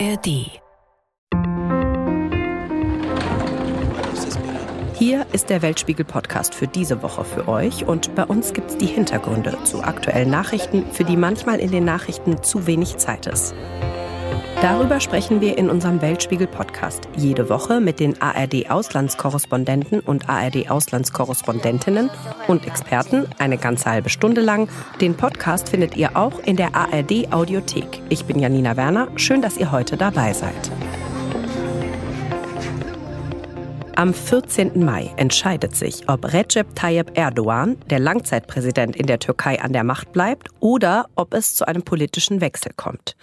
ARD. Hier ist der Weltspiegel-Podcast für diese Woche für euch und bei uns gibt es die Hintergründe zu aktuellen Nachrichten, für die manchmal in den Nachrichten zu wenig Zeit ist. Darüber sprechen wir in unserem Weltspiegel-Podcast jede Woche mit den ARD-Auslandskorrespondenten und ARD-Auslandskorrespondentinnen und Experten eine ganze halbe Stunde lang. Den Podcast findet ihr auch in der ARD-Audiothek. Ich bin Janina Werner. Schön, dass ihr heute dabei seid. Am 14. Mai entscheidet sich, ob Recep Tayyip Erdogan, der Langzeitpräsident in der Türkei, an der Macht bleibt oder ob es zu einem politischen Wechsel kommt.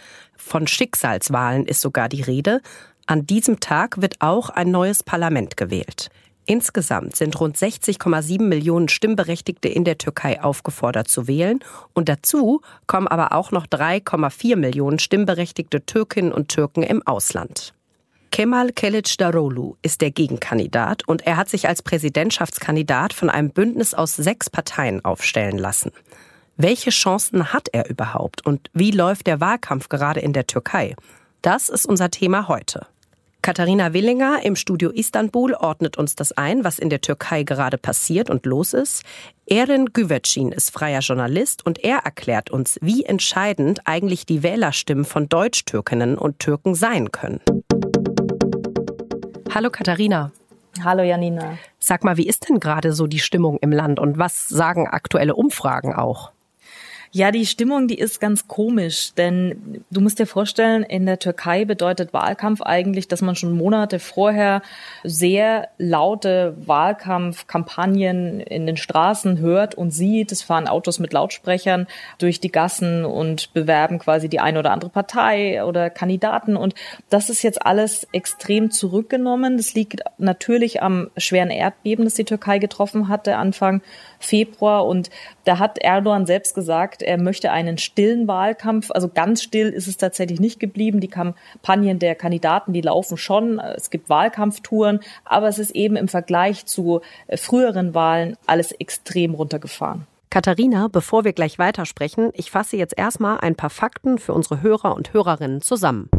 Von Schicksalswahlen ist sogar die Rede. An diesem Tag wird auch ein neues Parlament gewählt. Insgesamt sind rund 60,7 Millionen Stimmberechtigte in der Türkei aufgefordert zu wählen und dazu kommen aber auch noch 3,4 Millionen stimmberechtigte Türkinnen und Türken im Ausland. Kemal Kılıçdaroğlu ist der Gegenkandidat und er hat sich als Präsidentschaftskandidat von einem Bündnis aus sechs Parteien aufstellen lassen. Welche Chancen hat er überhaupt und wie läuft der Wahlkampf gerade in der Türkei? Das ist unser Thema heute. Katharina Willinger im Studio Istanbul ordnet uns das ein, was in der Türkei gerade passiert und los ist. Eren Güvercin ist freier Journalist und er erklärt uns, wie entscheidend eigentlich die Wählerstimmen von Deutsch-Türkinnen und Türken sein können. Hallo Katharina. Hallo Janina. Sag mal, wie ist denn gerade so die Stimmung im Land und was sagen aktuelle Umfragen auch? Ja, die Stimmung, die ist ganz komisch, denn du musst dir vorstellen, in der Türkei bedeutet Wahlkampf eigentlich, dass man schon Monate vorher sehr laute Wahlkampfkampagnen in den Straßen hört und sieht. Es fahren Autos mit Lautsprechern durch die Gassen und bewerben quasi die eine oder andere Partei oder Kandidaten. Und das ist jetzt alles extrem zurückgenommen. Das liegt natürlich am schweren Erdbeben, das die Türkei getroffen hatte Anfang Februar. Und da hat Erdogan selbst gesagt, er möchte einen stillen Wahlkampf. Also ganz still ist es tatsächlich nicht geblieben. Die Kampagnen der Kandidaten, die laufen schon. Es gibt Wahlkampftouren, aber es ist eben im Vergleich zu äh, früheren Wahlen alles extrem runtergefahren. Katharina, bevor wir gleich weitersprechen, ich fasse jetzt erstmal ein paar Fakten für unsere Hörer und Hörerinnen zusammen.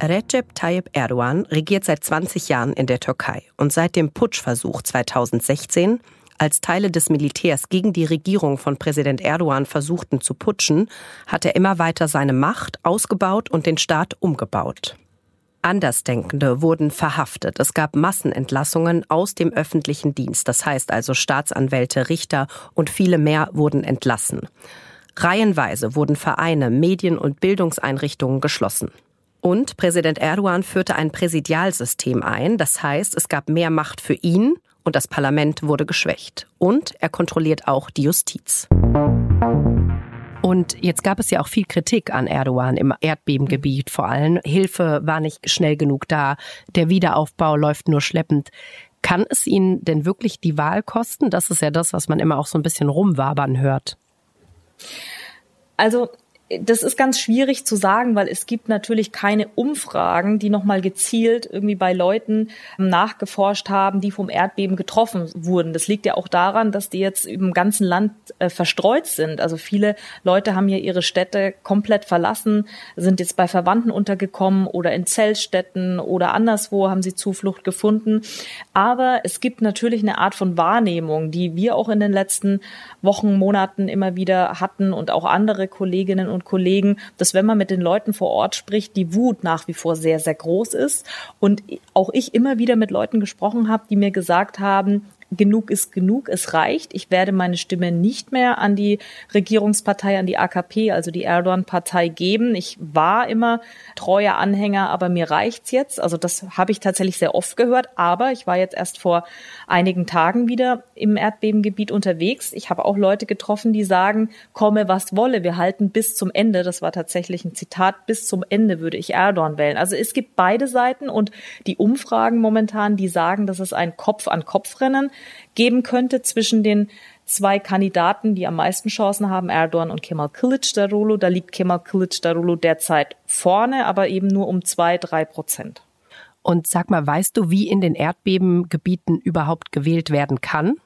Recep Tayyip Erdogan regiert seit 20 Jahren in der Türkei und seit dem Putschversuch 2016, als Teile des Militärs gegen die Regierung von Präsident Erdogan versuchten zu putschen, hat er immer weiter seine Macht ausgebaut und den Staat umgebaut. Andersdenkende wurden verhaftet. Es gab Massenentlassungen aus dem öffentlichen Dienst, das heißt also Staatsanwälte, Richter und viele mehr wurden entlassen. Reihenweise wurden Vereine, Medien und Bildungseinrichtungen geschlossen. Und Präsident Erdogan führte ein Präsidialsystem ein, das heißt, es gab mehr Macht für ihn und das Parlament wurde geschwächt. Und er kontrolliert auch die Justiz. Und jetzt gab es ja auch viel Kritik an Erdogan im Erdbebengebiet vor allem. Hilfe war nicht schnell genug da, der Wiederaufbau läuft nur schleppend. Kann es Ihnen denn wirklich die Wahl kosten? Das ist ja das, was man immer auch so ein bisschen rumwabern hört. Also das ist ganz schwierig zu sagen, weil es gibt natürlich keine Umfragen, die nochmal gezielt irgendwie bei Leuten nachgeforscht haben, die vom Erdbeben getroffen wurden. Das liegt ja auch daran, dass die jetzt im ganzen Land äh, verstreut sind. Also viele Leute haben ja ihre Städte komplett verlassen, sind jetzt bei Verwandten untergekommen oder in Zeltstätten oder anderswo haben sie Zuflucht gefunden. Aber es gibt natürlich eine Art von Wahrnehmung, die wir auch in den letzten Wochen, Monaten immer wieder hatten und auch andere Kolleginnen und Kollegen, dass wenn man mit den Leuten vor Ort spricht, die Wut nach wie vor sehr, sehr groß ist. Und auch ich immer wieder mit Leuten gesprochen habe, die mir gesagt haben, genug ist genug, es reicht. Ich werde meine Stimme nicht mehr an die Regierungspartei, an die AKP, also die Erdogan-Partei geben. Ich war immer treuer Anhänger, aber mir reicht's jetzt. Also das habe ich tatsächlich sehr oft gehört. Aber ich war jetzt erst vor einigen Tagen wieder im Erdbebengebiet unterwegs. Ich habe auch Leute getroffen, die sagen, komme was wolle, wir halten bis zum Ende. Das war tatsächlich ein Zitat. Bis zum Ende würde ich Erdogan wählen. Also es gibt beide Seiten und die Umfragen momentan, die sagen, dass es ein Kopf-an-Kopf-Rennen geben könnte zwischen den zwei Kandidaten, die am meisten Chancen haben, Erdogan und Kemal Kılıçdaroğlu. Da liegt Kemal Kılıçdaroğlu derzeit vorne, aber eben nur um zwei, drei Prozent. Und sag mal, weißt du, wie in den Erdbebengebieten überhaupt gewählt werden kann?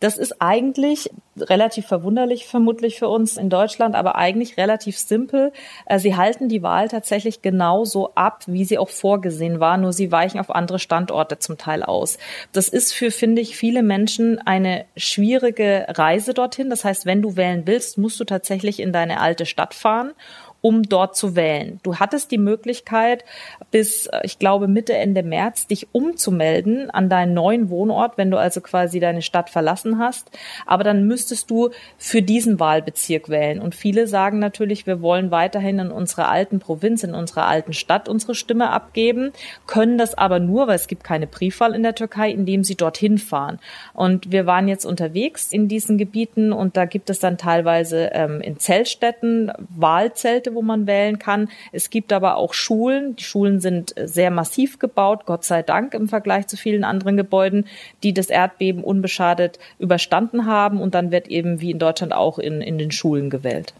Das ist eigentlich relativ verwunderlich vermutlich für uns in Deutschland, aber eigentlich relativ simpel. Äh, sie halten die Wahl tatsächlich genauso ab, wie sie auch vorgesehen war, nur sie weichen auf andere Standorte zum Teil aus. Das ist für, finde ich, viele Menschen eine schwierige Reise dorthin. Das heißt, wenn du wählen willst, musst du tatsächlich in deine alte Stadt fahren um dort zu wählen. Du hattest die Möglichkeit, bis, äh, ich glaube, Mitte, Ende März, dich umzumelden an deinen neuen Wohnort, wenn du also quasi deine Stadt verlassen hast. Aber dann müsstest du für diesen Wahlbezirk wählen. Und viele sagen natürlich, wir wollen weiterhin in unserer alten Provinz, in unserer alten Stadt unsere Stimme abgeben, können das aber nur, weil es gibt keine Briefwahl in der Türkei, indem sie dorthin fahren. Und wir waren jetzt unterwegs in diesen Gebieten und da gibt es dann teilweise ähm, in Zeltstätten Wahlzelte, wo man wählen kann. Es gibt aber auch Schulen. Die Schulen sind sehr massiv gebaut, Gott sei Dank im Vergleich zu vielen anderen Gebäuden, die das Erdbeben unbeschadet überstanden haben. Und dann wird eben wie in Deutschland auch in, in den Schulen gewählt.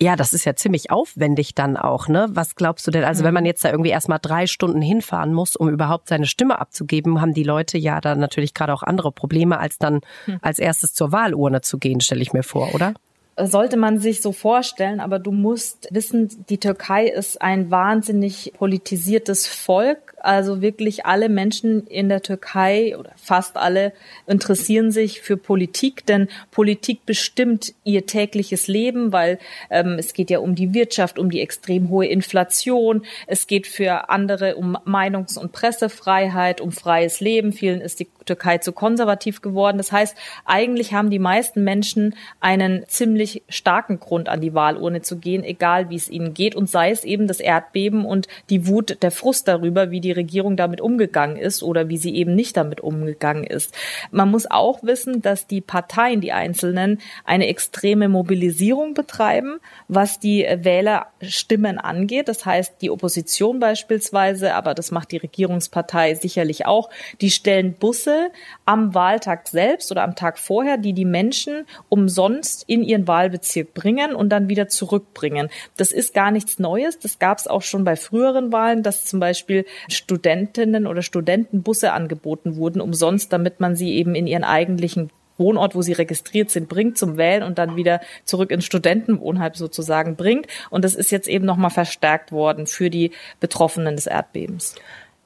Ja, das ist ja ziemlich aufwendig dann auch, ne? Was glaubst du denn? Also, wenn man mhm. jetzt da irgendwie erstmal drei Stunden hinfahren muss, um überhaupt seine Stimme abzugeben, haben die Leute ja dann natürlich gerade auch andere Probleme, als dann hm. als erstes zur Wahlurne zu gehen, stelle ich mir vor, oder? Sollte man sich so vorstellen, aber du musst wissen, die Türkei ist ein wahnsinnig politisiertes Volk also wirklich alle Menschen in der Türkei oder fast alle interessieren sich für Politik, denn Politik bestimmt ihr tägliches Leben, weil ähm, es geht ja um die Wirtschaft, um die extrem hohe Inflation. Es geht für andere um Meinungs- und Pressefreiheit, um freies Leben. Vielen ist die Türkei zu konservativ geworden. Das heißt, eigentlich haben die meisten Menschen einen ziemlich starken Grund, an die Wahlurne zu gehen, egal wie es ihnen geht und sei es eben das Erdbeben und die Wut, der Frust darüber, wie die Regierung damit umgegangen ist oder wie sie eben nicht damit umgegangen ist. Man muss auch wissen, dass die Parteien, die einzelnen, eine extreme Mobilisierung betreiben, was die Wählerstimmen angeht. Das heißt, die Opposition beispielsweise, aber das macht die Regierungspartei sicherlich auch, die stellen Busse am Wahltag selbst oder am Tag vorher, die die Menschen umsonst in ihren Wahlbezirk bringen und dann wieder zurückbringen. Das ist gar nichts Neues. Das gab es auch schon bei früheren Wahlen, dass zum Beispiel Studentinnen oder Studentenbusse angeboten wurden, umsonst, damit man sie eben in ihren eigentlichen Wohnort, wo sie registriert sind, bringt zum Wählen und dann wieder zurück ins Studentenwohnheim sozusagen bringt. Und das ist jetzt eben nochmal verstärkt worden für die Betroffenen des Erdbebens.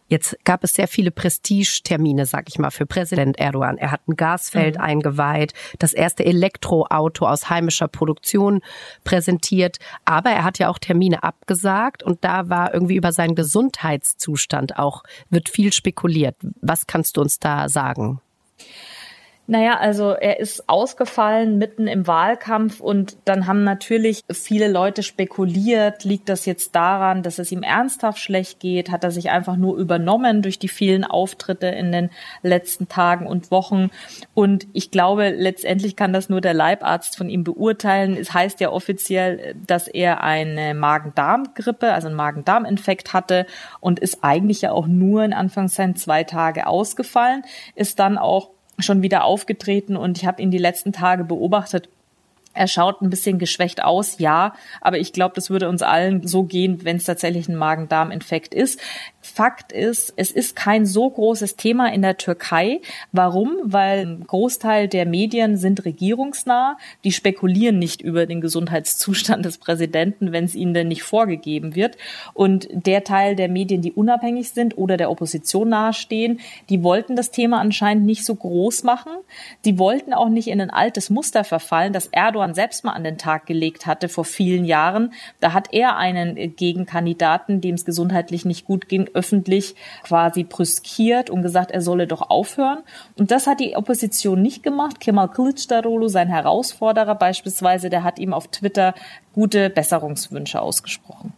Jetzt gab es sehr viele Prestigetermine, sag ich mal, für Präsident Erdogan. Er hat ein Gasfeld mhm. eingeweiht, das erste Elektroauto aus heimischer Produktion präsentiert. Aber er hat ja auch Termine abgesagt und da war irgendwie über seinen Gesundheitszustand auch, wird viel spekuliert. Was kannst du uns da sagen? Naja, also er ist ausgefallen mitten im Wahlkampf und dann haben natürlich viele Leute spekuliert, liegt das jetzt daran, dass es ihm ernsthaft schlecht geht? Hat er sich einfach nur übernommen durch die vielen Auftritte in den letzten Tagen und Wochen? Und ich glaube, letztendlich kann das nur der Leibarzt von ihm beurteilen. Es heißt ja offiziell, dass er eine Magen-Darm-Grippe, also einen Magen-Darm-Infekt hatte und ist eigentlich ja auch nur in Anführungszeichen zwei Tage ausgefallen, ist dann auch schon wieder aufgetreten und ich habe ihn die letzten Tage beobachtet er schaut ein bisschen geschwächt aus, ja, aber ich glaube, das würde uns allen so gehen, wenn es tatsächlich ein Magen-Darm-Infekt ist. Fakt ist, es ist kein so großes Thema in der Türkei. Warum? Weil ein Großteil der Medien sind regierungsnah. Die spekulieren nicht über den Gesundheitszustand des Präsidenten, wenn es ihnen denn nicht vorgegeben wird. Und der Teil der Medien, die unabhängig sind oder der Opposition nahestehen, die wollten das Thema anscheinend nicht so groß machen. Die wollten auch nicht in ein altes Muster verfallen, das Erdogan selbst mal an den Tag gelegt hatte vor vielen Jahren. Da hat er einen Gegenkandidaten, dem es gesundheitlich nicht gut ging, öffentlich quasi brüskiert und gesagt, er solle doch aufhören. Und das hat die Opposition nicht gemacht. Kemal Kılıçdaroğlu, sein Herausforderer beispielsweise, der hat ihm auf Twitter gute Besserungswünsche ausgesprochen.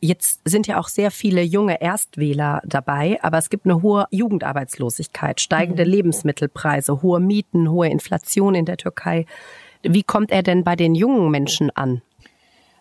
Jetzt sind ja auch sehr viele junge Erstwähler dabei, aber es gibt eine hohe Jugendarbeitslosigkeit, steigende mhm. Lebensmittelpreise, hohe Mieten, hohe Inflation in der Türkei. Wie kommt er denn bei den jungen Menschen an?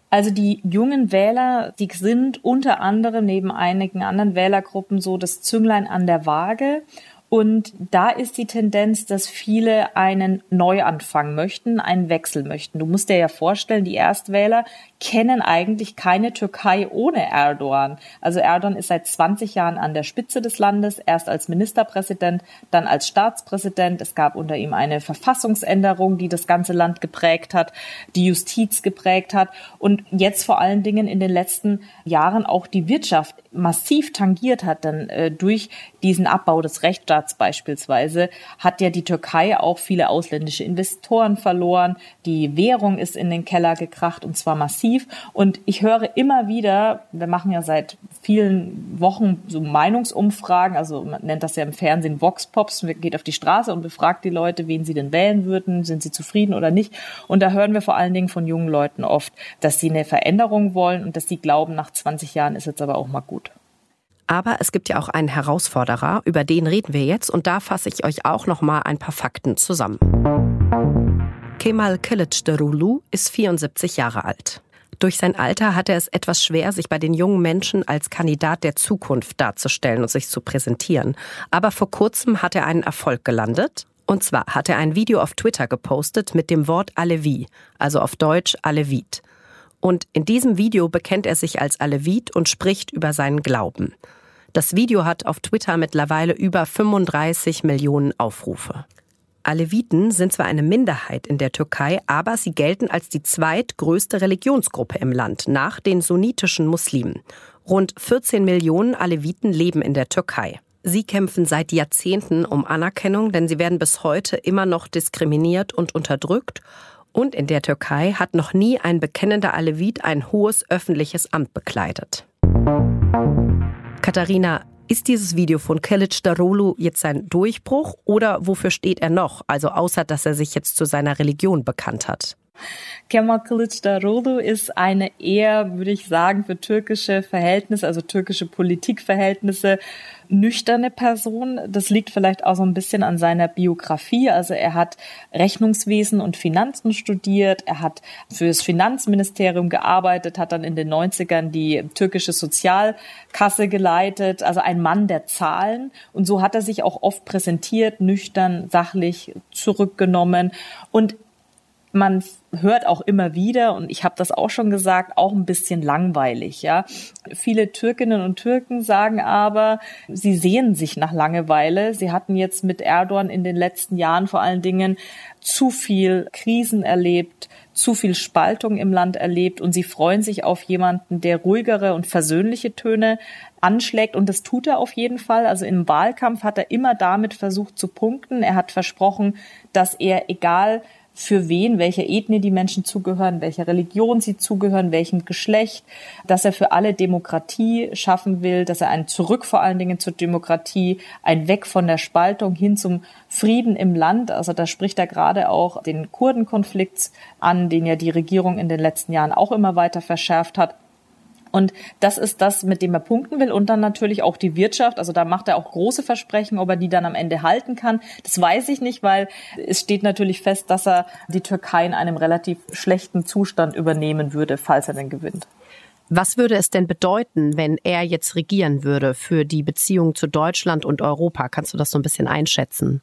Also die jungen Wähler, die sind unter anderem neben einigen anderen Wählergruppen so das Zünglein an der Waage. Und da ist die Tendenz, dass viele einen Neuanfang möchten, einen Wechsel möchten. Du musst dir ja vorstellen, die Erstwähler kennen eigentlich keine Türkei ohne Erdogan. Also Erdogan ist seit 20 Jahren an der Spitze des Landes, erst als Ministerpräsident, dann als Staatspräsident. Es gab unter ihm eine Verfassungsänderung, die das ganze Land geprägt hat, die Justiz geprägt hat und jetzt vor allen Dingen in den letzten Jahren auch die Wirtschaft massiv tangiert hat. Denn äh, durch diesen Abbau des Rechtsstaats beispielsweise hat ja die Türkei auch viele ausländische Investoren verloren. Die Währung ist in den Keller gekracht und zwar massiv massiv. Und ich höre immer wieder, wir machen ja seit vielen Wochen so Meinungsumfragen, also man nennt das ja im Fernsehen Vox Pops, man geht auf die Straße und befragt die Leute, wen sie denn wählen würden, sind sie zufrieden oder nicht. Und da hören wir vor allen Dingen von jungen Leuten oft, dass sie eine Veränderung wollen und dass sie glauben, nach 20 Jahren ist jetzt aber auch mal gut. Aber es gibt ja auch einen Herausforderer, über den reden wir jetzt und da fasse ich euch auch noch mal ein paar Fakten zusammen. Kemal Kılıçdaroğlu ist 74 Jahre alt. Durch sein Alter hat er es etwas schwer, sich bei den jungen Menschen als Kandidat der Zukunft darzustellen und sich zu präsentieren. Aber vor kurzem hat er einen Erfolg gelandet. Und zwar hat er ein Video auf Twitter gepostet mit dem Wort Alevi, also auf Deutsch Alevit. Und in diesem Video bekennt er sich als Alevit und spricht über seinen Glauben. Das Video hat auf Twitter mittlerweile über 35 Millionen Aufrufe. Aleviten sind zwar eine Minderheit in der Türkei, aber sie gelten als die zweitgrößte Religionsgruppe im Land nach den sunnitischen Muslimen. Rund 14 Millionen Aleviten leben in der Türkei. Sie kämpfen seit Jahrzehnten um Anerkennung, denn sie werden bis heute immer noch diskriminiert und unterdrückt. Und in der Türkei hat noch nie ein bekennender Alevit ein hohes öffentliches Amt bekleidet. Katharina, ist dieses Video von Kelic Darolu jetzt sein Durchbruch oder wofür steht er noch? Also außer, dass er sich jetzt zu seiner Religion bekannt hat. Kemal Kılıçdaroğlu ist eine eher, würde ich sagen, für türkische Verhältnisse, also türkische Politikverhältnisse, nüchterne Person. Das liegt vielleicht auch so ein bisschen an seiner Biografie. Also er hat Rechnungswesen und Finanzen studiert, er hat für das Finanzministerium gearbeitet, hat dann in den 90ern die türkische Sozialkasse geleitet, also ein Mann der Zahlen. Und so hat er sich auch oft präsentiert, nüchtern, sachlich, zurückgenommen. Und man hört auch immer wieder, und ich habe das auch schon gesagt, auch ein bisschen langweilig. Ja, viele Türkinnen und Türken sagen aber, sie sehen sich nach Langeweile. Sie hatten jetzt mit Erdogan in den letzten Jahren vor allen Dingen zu viel Krisen erlebt, zu viel Spaltung im Land erlebt und sie freuen sich auf jemanden, der ruhigere und versöhnliche Töne anschlägt und das tut er auf jeden Fall. Also im Wahlkampf hat er immer damit versucht zu punkten. Er hat versprochen, dass er egal für wen, welcher Ethnie die Menschen zugehören, welcher Religion sie zugehören, welchem Geschlecht, dass er für alle Demokratie schaffen will, dass er ein Zurück vor allen Dingen zur Demokratie, ein Weg von der Spaltung hin zum Frieden im Land. Also da spricht er gerade auch den Kurdenkonflikt an, den ja die Regierung in den letzten Jahren auch immer weiter verschärft hat. Und das ist das, mit dem er punkten will. Und dann natürlich auch die Wirtschaft. Also da macht er auch große Versprechen, ob er die dann am Ende halten kann. Das weiß ich nicht, weil es steht natürlich fest, dass er die Türkei in einem relativ schlechten Zustand übernehmen würde, falls er denn gewinnt. Was würde es denn bedeuten, wenn er jetzt regieren würde für die Beziehung zu Deutschland und Europa? Kannst du das so ein bisschen einschätzen?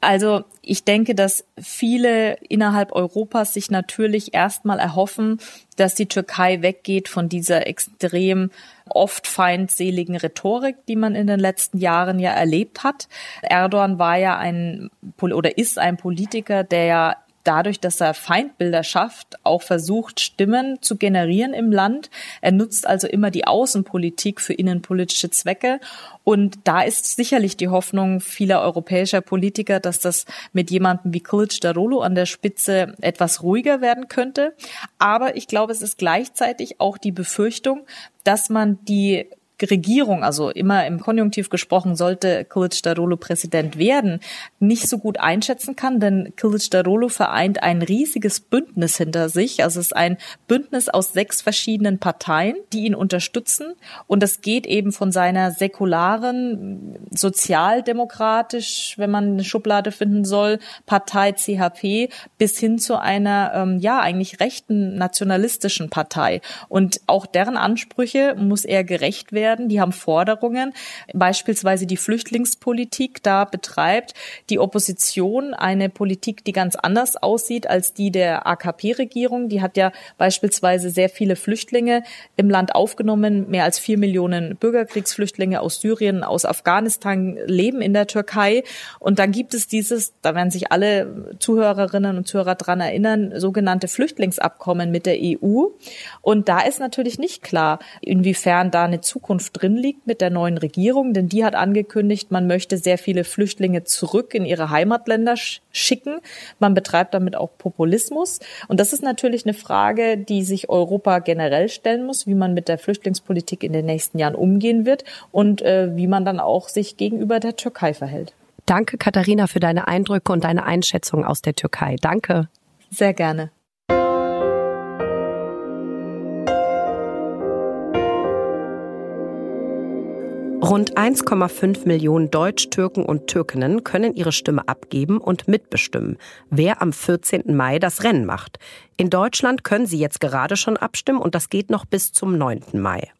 Also ich denke, dass viele innerhalb Europas sich natürlich erstmal erhoffen, dass die Türkei weggeht von dieser extrem oft feindseligen Rhetorik, die man in den letzten Jahren ja erlebt hat. Erdogan war ja ein oder ist ein Politiker, der ja dadurch, dass er Feindbilder schafft, auch versucht, Stimmen zu generieren im Land. Er nutzt also immer die Außenpolitik für innenpolitische Zwecke. Und da ist sicherlich die Hoffnung vieler europäischer Politiker, dass das mit jemandem wie Kılıç Darolo an der Spitze etwas ruhiger werden könnte. Aber ich glaube, es ist gleichzeitig auch die Befürchtung, dass man die Regierung, also immer im Konjunktiv gesprochen, sollte Kılıçdaroğlu Präsident werden, nicht so gut einschätzen kann, denn Kılıçdaroğlu vereint ein riesiges Bündnis hinter sich. Also es ist ein Bündnis aus sechs verschiedenen Parteien, die ihn unterstützen. Und das geht eben von seiner säkularen, sozialdemokratisch, wenn man eine Schublade finden soll, Partei CHP bis hin zu einer, ähm, ja, eigentlich rechten nationalistischen Partei. Und auch deren Ansprüche muss er gerecht werden werden. Die haben Forderungen, beispielsweise die Flüchtlingspolitik. Da betreibt die Opposition eine Politik, die ganz anders aussieht als die der AKP-Regierung. Die hat ja beispielsweise sehr viele Flüchtlinge im Land aufgenommen. Mehr als vier Millionen Bürgerkriegsflüchtlinge aus Syrien, aus Afghanistan leben in der Türkei. Und dann gibt es dieses, da werden sich alle Zuhörerinnen und Zuhörer dran erinnern, sogenannte Flüchtlingsabkommen mit der EU. Und da ist natürlich nicht klar, inwiefern da eine Zukunft drin liegt mit der neuen Regierung, denn die hat angekündigt, man möchte sehr viele Flüchtlinge zurück in ihre Heimatländer schicken. Man betreibt damit auch Populismus. Und das ist natürlich eine Frage, die sich Europa generell stellen muss, wie man mit der Flüchtlingspolitik in den nächsten Jahren umgehen wird und äh, wie man dann auch sich gegenüber der Türkei verhält. Danke, Katharina, für deine Eindrücke und deine Einschätzung aus der Türkei. Danke. Sehr gerne. Rund 1,5 Millionen Deutsch, Türken und Türkinnen können ihre Stimme abgeben und mitbestimmen, wer am 14. Mai das Rennen macht. In Deutschland können sie jetzt gerade schon abstimmen und das geht noch bis zum 9. Mai.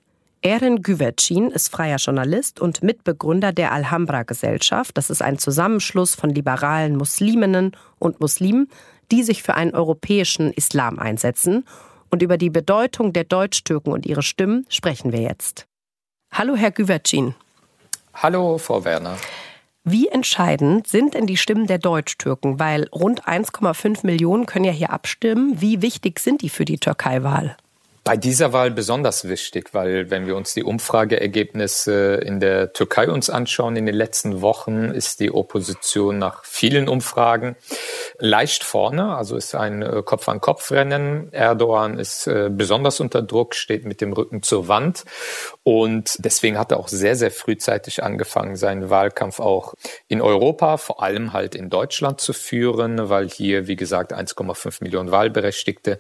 Erin Güvercin ist freier Journalist und Mitbegründer der Alhambra Gesellschaft. Das ist ein Zusammenschluss von liberalen Musliminnen und Muslimen, die sich für einen europäischen Islam einsetzen. Und über die Bedeutung der Deutsch-Türken und ihre Stimmen sprechen wir jetzt. Hallo, Herr Güvercin. Hallo, Frau Werner. Wie entscheidend sind denn die Stimmen der Deutsch-Türken? Weil rund 1,5 Millionen können ja hier abstimmen. Wie wichtig sind die für die Türkei-Wahl? Bei dieser Wahl besonders wichtig, weil wenn wir uns die Umfrageergebnisse in der Türkei uns anschauen in den letzten Wochen, ist die Opposition nach vielen Umfragen leicht vorne, also ist ein äh, Kopf-an-Kopf-Rennen. Erdogan ist äh, besonders unter Druck, steht mit dem Rücken zur Wand und deswegen hat er auch sehr, sehr frühzeitig angefangen, seinen Wahlkampf auch in Europa, vor allem halt in Deutschland zu führen, weil hier, wie gesagt, 1,5 Millionen Wahlberechtigte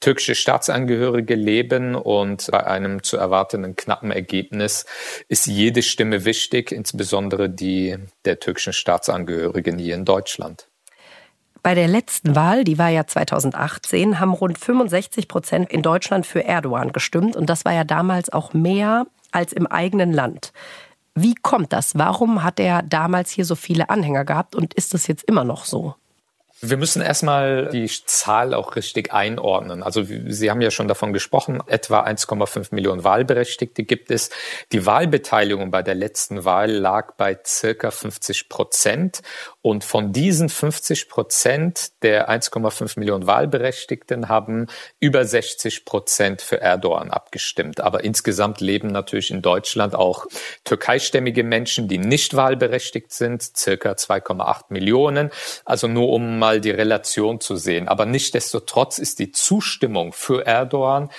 türkische Staatsangehörige leben und bei einem zu erwartenden knappen Ergebnis ist jede Stimme wichtig, insbesondere die der türkischen Staatsangehörigen hier in Deutschland. Bei der letzten Wahl, die war ja 2018, haben rund 65 Prozent in Deutschland für Erdogan gestimmt und das war ja damals auch mehr als im eigenen Land. Wie kommt das? Warum hat er damals hier so viele Anhänger gehabt und ist es jetzt immer noch so? Wir müssen erstmal die Zahl auch richtig einordnen. Also Sie haben ja schon davon gesprochen, etwa 1,5 Millionen Wahlberechtigte gibt es. Die Wahlbeteiligung bei der letzten Wahl lag bei circa 50 Prozent. Und von diesen 50 Prozent der 1,5 Millionen Wahlberechtigten haben über 60 Prozent für Erdogan abgestimmt. Aber insgesamt leben natürlich in Deutschland auch türkeistämmige Menschen, die nicht wahlberechtigt sind, circa 2,8 Millionen. Also nur um mal die Relation zu sehen. Aber nichtdestotrotz ist die Zustimmung für Erdogan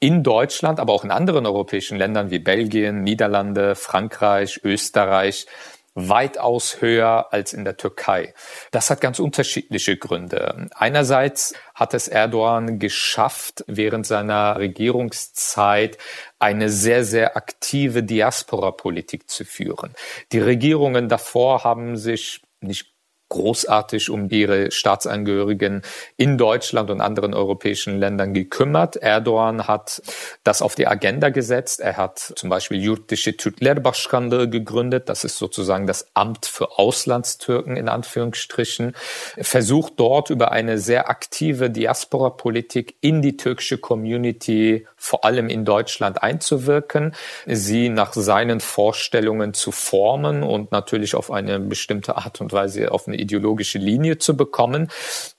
in Deutschland, aber auch in anderen europäischen Ländern wie Belgien, Niederlande, Frankreich, Österreich weitaus höher als in der Türkei. Das hat ganz unterschiedliche Gründe. Einerseits hat es Erdogan geschafft, während seiner Regierungszeit eine sehr, sehr aktive Diaspora-Politik zu führen. Die Regierungen davor haben sich nicht großartig um ihre Staatsangehörigen in Deutschland und anderen europäischen Ländern gekümmert. Erdogan hat das auf die Agenda gesetzt. Er hat zum Beispiel Yurtische Türklerbaschkanlığı gegründet. Das ist sozusagen das Amt für Auslandstürken in Anführungsstrichen. Versucht dort über eine sehr aktive Diaspora-Politik in die türkische Community, vor allem in Deutschland, einzuwirken, sie nach seinen Vorstellungen zu formen und natürlich auf eine bestimmte Art und Weise auf eine ideologische Linie zu bekommen.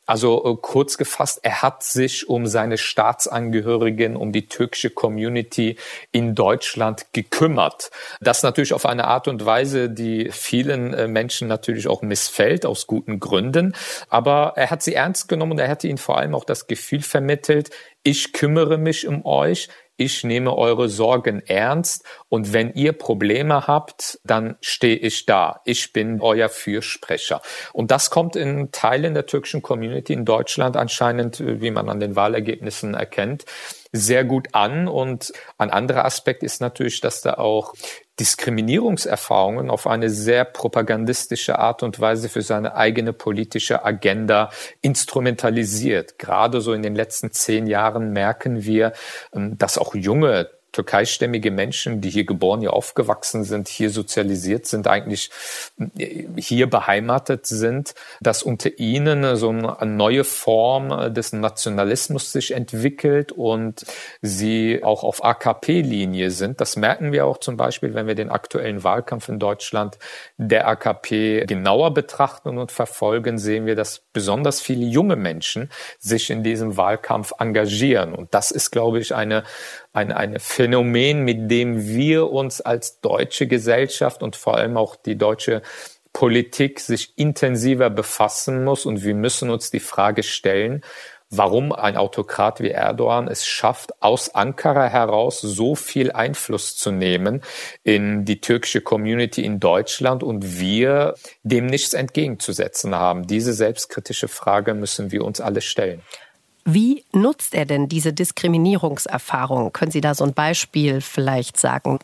Also äh, kurz gefasst, er hat sich um seine Staatsangehörigen, um die türkische Community in Deutschland gekümmert. Das natürlich auf eine Art und Weise, die vielen äh, Menschen natürlich auch missfällt, aus guten Gründen. Aber er hat sie ernst genommen und er hat ihnen vor allem auch das Gefühl vermittelt, ich kümmere mich um euch, ich nehme eure Sorgen ernst und wenn ihr Probleme habt, dann stehe ich da. Ich bin euer Fürsprecher. Und das kommt in Teilen der türkischen Community in Deutschland anscheinend, wie man an den Wahlergebnissen erkennt, sehr gut an. Und ein anderer Aspekt ist natürlich, dass da auch Diskriminierungserfahrungen auf eine sehr propagandistische Art und Weise für seine eigene politische Agenda instrumentalisiert. Gerade so in den letzten zehn Jahren merken wir, ähm, dass auch junge türkeistämmige Menschen, die hier geboren, hier aufgewachsen sind, hier sozialisiert sind, eigentlich äh, hier beheimatet sind, dass unter ihnen so eine neue Form des Nationalismus sich entwickelt und sie auch auf AKP-Linie sind. Das merken wir auch zum Beispiel, wenn wir den aktuellen Wahlkampf in Deutschland der AKP genauer betrachten und verfolgen, sehen wir, dass besonders viele junge Menschen sich in diesem Wahlkampf engagieren. Und das ist, glaube ich, eine ein, ein Phänomen, mit dem wir uns als deutsche Gesellschaft und vor allem auch die deutsche Politik sich intensiver befassen muss. Und wir müssen uns die Frage stellen, warum ein Autokrat wie Erdogan es schafft, aus Ankara heraus so viel Einfluss zu nehmen in die türkische Community in Deutschland und wir dem nichts entgegenzusetzen haben. Diese selbstkritische Frage müssen wir uns alle stellen. Wie nutzt er denn diese Diskriminierungserfahrung? Können Sie da so ein Beispiel vielleicht sagen?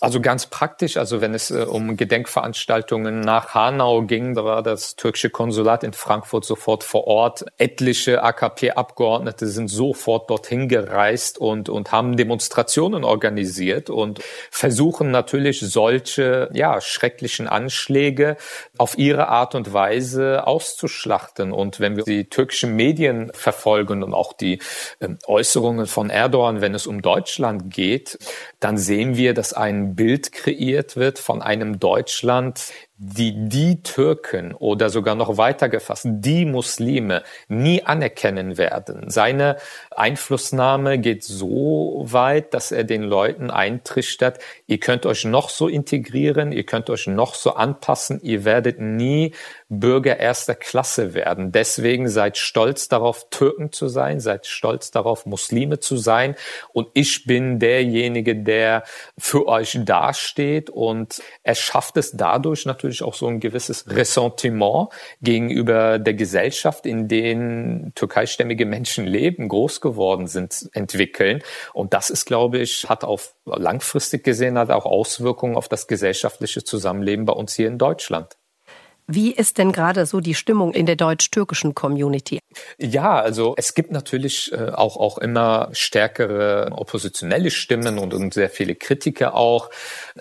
Also ganz praktisch, also wenn es äh, um Gedenkveranstaltungen nach Hanau ging, da war das türkische Konsulat in Frankfurt sofort vor Ort. Etliche AKP-Abgeordnete sind sofort dorthin gereist und, und haben Demonstrationen organisiert und versuchen natürlich solche, ja, schrecklichen Anschläge auf ihre Art und Weise auszuschlachten. Und wenn wir die türkischen Medien verfolgen und auch die äh, Äußerungen von Erdogan, wenn es um Deutschland geht, dann sehen wir, dass ein Bild kreiert wird von einem Deutschland, die die Türken oder sogar noch weiter gefasst, die Muslime nie anerkennen werden. Seine Einflussnahme geht so weit, dass er den Leuten eintrichtert, ihr könnt euch noch so integrieren, ihr könnt euch noch so anpassen, ihr werdet nie Bürger erster Klasse werden. Deswegen seid stolz darauf, Türken zu sein, seid stolz darauf, Muslime zu sein. Und ich bin derjenige, der für euch dasteht und er schafft es dadurch natürlich natürlich auch so ein gewisses Ressentiment gegenüber der Gesellschaft, in denen türkeistämmige Menschen leben, groß geworden sind, entwickeln. Und das ist, glaube ich, hat auf langfristig gesehen hat auch Auswirkungen auf das gesellschaftliche Zusammenleben bei uns hier in Deutschland. Wie ist denn gerade so die Stimmung in der deutsch-türkischen Community? Ja, also es gibt natürlich äh, auch, auch immer stärkere oppositionelle Stimmen und, und sehr viele Kritiker auch.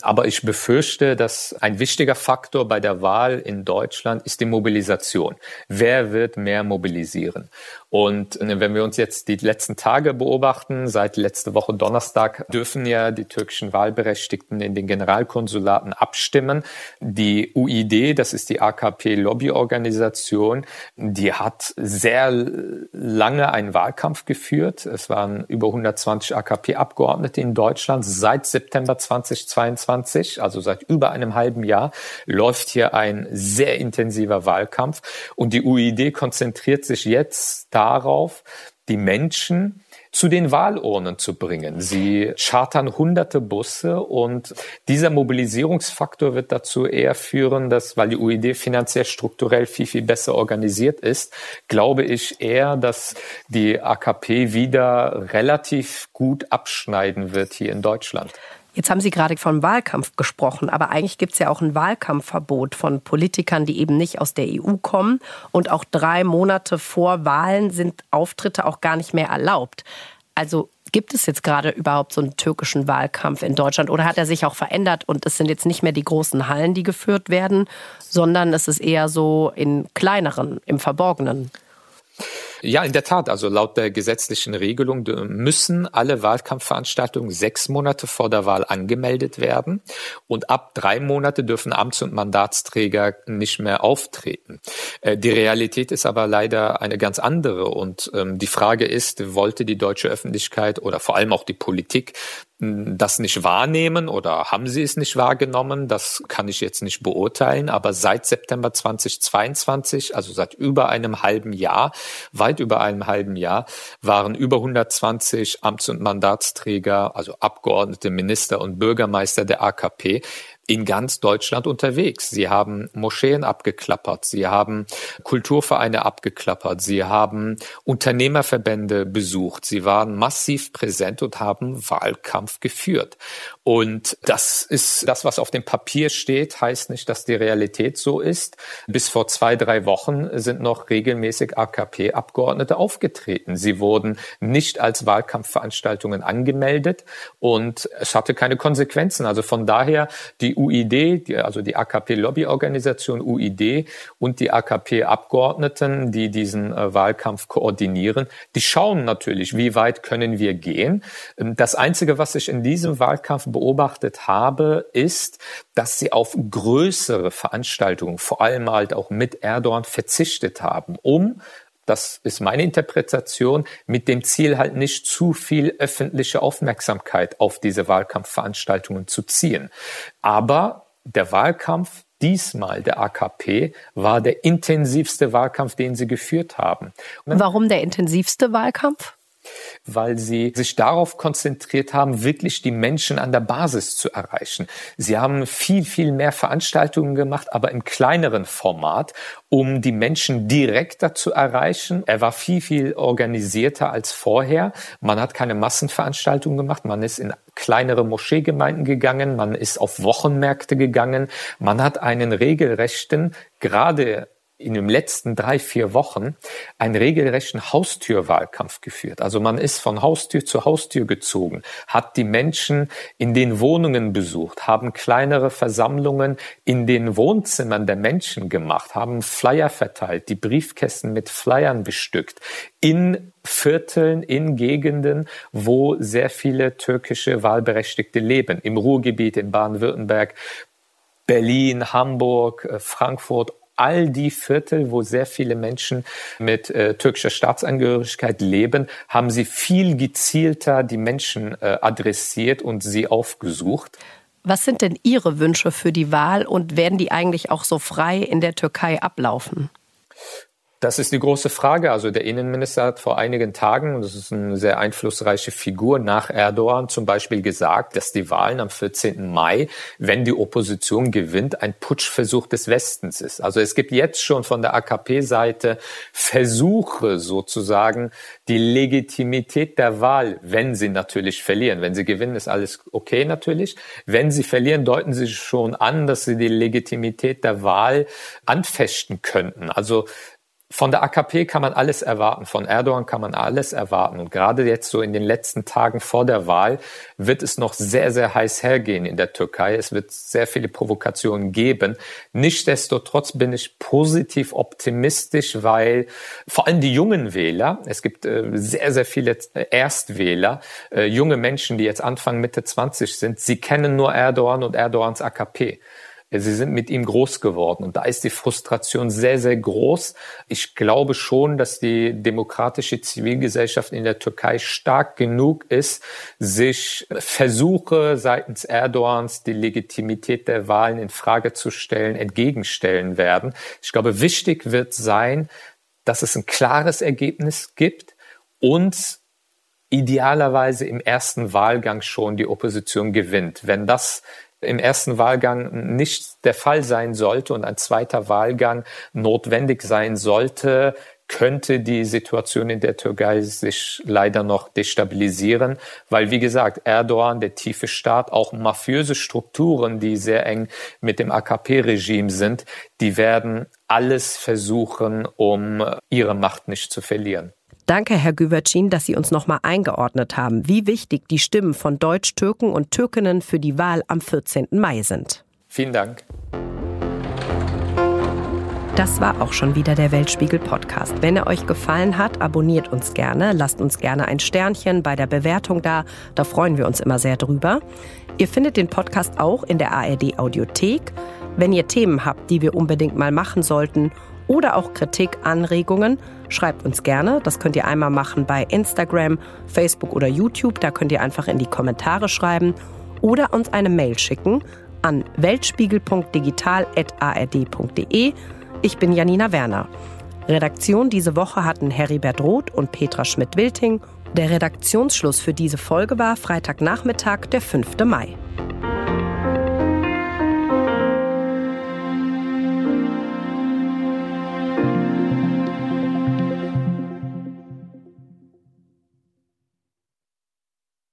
Aber ich befürchte, dass ein wichtiger Faktor bei der Wahl in Deutschland ist die Mobilisation. Wer wird mehr mobilisieren? Und äh, wenn wir uns jetzt die letzten Tage beobachten, seit letzte Woche Donnerstag dürfen ja die türkischen Wahlberechtigten in den Generalkonsulaten abstimmen. Die UID, das ist die AKP-Lobbyorganisation, die hat sehr lange einen Wahlkampf geführt. Es waren über 120 AKP-Abgeordnete in Deutschland seit September 2022, also seit über einem halben Jahr, läuft hier ein sehr intensiver Wahlkampf. Und die UID konzentriert sich jetzt darauf, die Menschen zu den Wahlurnen zu bringen. Sie chartern hunderte Busse und dieser Mobilisierungsfaktor wird dazu eher führen, dass, weil die UID finanziell strukturell viel, viel besser organisiert ist, glaube ich eher, dass die AKP wieder relativ gut abschneiden wird hier in Deutschland. Jetzt haben Sie gerade vom Wahlkampf gesprochen, aber eigentlich gibt es ja auch ein Wahlkampfverbot von Politikern, die eben nicht aus der EU kommen. Und auch drei Monate vor Wahlen sind Auftritte auch gar nicht mehr erlaubt. Also gibt es jetzt gerade überhaupt so einen türkischen Wahlkampf in Deutschland oder hat er sich auch verändert und es sind jetzt nicht mehr die großen Hallen, die geführt werden, sondern es ist eher so in kleineren, im Verborgenen? Ja, in der Tat. Also laut der gesetzlichen Regelung müssen alle Wahlkampfveranstaltungen sechs Monate vor der Wahl angemeldet werden und ab drei Monate dürfen Amts- und Mandatsträger nicht mehr auftreten. Äh, die Realität ist aber leider eine ganz andere und ähm, die Frage ist, wollte die deutsche Öffentlichkeit oder vor allem auch die Politik das nicht wahrnehmen oder haben sie es nicht wahrgenommen? Das kann ich jetzt nicht beurteilen. Aber seit September 2022, also seit über einem halben Jahr, weit über einem halben Jahr, waren über 120 Amts- und Mandatsträger, also Abgeordnete, Minister und Bürgermeister der AKP in ganz Deutschland unterwegs. Sie haben Moscheen abgeklappert, sie haben Kulturvereine abgeklappert, sie haben Unternehmerverbände besucht, sie waren massiv präsent und haben Wahlkampf geführt. Und das ist das, was auf dem Papier steht, heißt nicht, dass die Realität so ist. Bis vor zwei, drei Wochen sind noch regelmäßig AKP-Abgeordnete aufgetreten. Sie wurden nicht als Wahlkampfveranstaltungen angemeldet und es hatte keine Konsequenzen. Also von daher die UID, also die AKP-Lobbyorganisation UID und die AKP-Abgeordneten, die diesen äh, Wahlkampf koordinieren, die schauen natürlich, wie weit können wir gehen. Ähm, das Einzige, was ich in diesem Wahlkampf beobachtet habe, ist, dass sie auf größere Veranstaltungen, vor allem halt auch mit Erdogan, verzichtet haben, um das ist meine Interpretation, mit dem Ziel halt nicht zu viel öffentliche Aufmerksamkeit auf diese Wahlkampfveranstaltungen zu ziehen. Aber der Wahlkampf diesmal der AKP war der intensivste Wahlkampf, den sie geführt haben. Warum der intensivste Wahlkampf? Weil sie sich darauf konzentriert haben, wirklich die Menschen an der Basis zu erreichen. Sie haben viel, viel mehr Veranstaltungen gemacht, aber im kleineren Format, um die Menschen direkter zu erreichen. Er war viel, viel organisierter als vorher. Man hat keine Massenveranstaltungen gemacht. Man ist in kleinere Moscheegemeinden gegangen. Man ist auf Wochenmärkte gegangen. Man hat einen regelrechten, gerade in den letzten drei, vier Wochen einen regelrechten Haustürwahlkampf geführt. Also man ist von Haustür zu Haustür gezogen, hat die Menschen in den Wohnungen besucht, haben kleinere Versammlungen in den Wohnzimmern der Menschen gemacht, haben Flyer verteilt, die Briefkästen mit Flyern bestückt, in Vierteln, in Gegenden, wo sehr viele türkische Wahlberechtigte leben, im Ruhrgebiet, in Baden-Württemberg, Berlin, Hamburg, äh, Frankfurt, all die Viertel, wo sehr viele Menschen mit äh, türkischer Staatsangehörigkeit leben, haben sie viel gezielter die Menschen äh, adressiert und sie aufgesucht. Was sind denn Ihre Wünsche für die Wahl und werden die eigentlich auch so frei in der Türkei ablaufen? Das ist die große Frage. Also der Innenminister hat vor einigen Tagen, das ist eine sehr einflussreiche Figur, nach Erdogan zum Beispiel gesagt, dass die Wahlen am 14. Mai, wenn die Opposition gewinnt, ein Putschversuch des Westens ist. Also es gibt jetzt schon von der AKP-Seite Versuche sozusagen, die Legitimität der Wahl, wenn sie natürlich verlieren. Wenn sie gewinnen, ist alles okay natürlich. Wenn sie verlieren, deuten sie schon an, dass sie die Legitimität der Wahl anfechten könnten. Also von der AKP kann man alles erwarten, von Erdogan kann man alles erwarten. Und gerade jetzt so in den letzten Tagen vor der Wahl wird es noch sehr, sehr heiß hergehen in der Türkei. Es wird sehr viele Provokationen geben. Nichtsdestotrotz bin ich positiv optimistisch, weil vor allem die jungen Wähler, es gibt äh, sehr, sehr viele Erstwähler, äh, junge Menschen, die jetzt Anfang Mitte 20 sind, sie kennen nur Erdogan und Erdogans AKP. Sie sind mit ihm groß geworden und da ist die Frustration sehr, sehr groß. Ich glaube schon, dass die demokratische Zivilgesellschaft in der Türkei stark genug ist, sich Versuche seitens Erdogans, die Legitimität der Wahlen in Frage zu stellen, entgegenstellen werden. Ich glaube, wichtig wird sein, dass es ein klares Ergebnis gibt und idealerweise im ersten Wahlgang schon die Opposition gewinnt. Wenn das im ersten Wahlgang nicht der Fall sein sollte und ein zweiter Wahlgang notwendig sein sollte, könnte die Situation in der Türkei sich leider noch destabilisieren, weil wie gesagt, Erdogan, der tiefe Staat, auch mafiöse Strukturen, die sehr eng mit dem AKP-Regime sind, die werden alles versuchen, um ihre Macht nicht zu verlieren. Danke, Herr Güvercin, dass Sie uns nochmal eingeordnet haben, wie wichtig die Stimmen von Deutsch-Türken und Türkinnen für die Wahl am 14. Mai sind. Vielen Dank. Das war auch schon wieder der Weltspiegel Podcast. Wenn er euch gefallen hat, abonniert uns gerne, lasst uns gerne ein Sternchen bei der Bewertung da, da freuen wir uns immer sehr drüber. Ihr findet den Podcast auch in der ARD Audiothek. Wenn ihr Themen habt, die wir unbedingt mal machen sollten oder auch Kritik, Anregungen, schreibt uns gerne. Das könnt ihr einmal machen bei Instagram, Facebook oder YouTube. Da könnt ihr einfach in die Kommentare schreiben oder uns eine Mail schicken an weltspiegel.digital.ard.de. Ich bin Janina Werner. Redaktion diese Woche hatten Heribert Roth und Petra Schmidt-Wilting. Der Redaktionsschluss für diese Folge war Freitagnachmittag, der 5. Mai.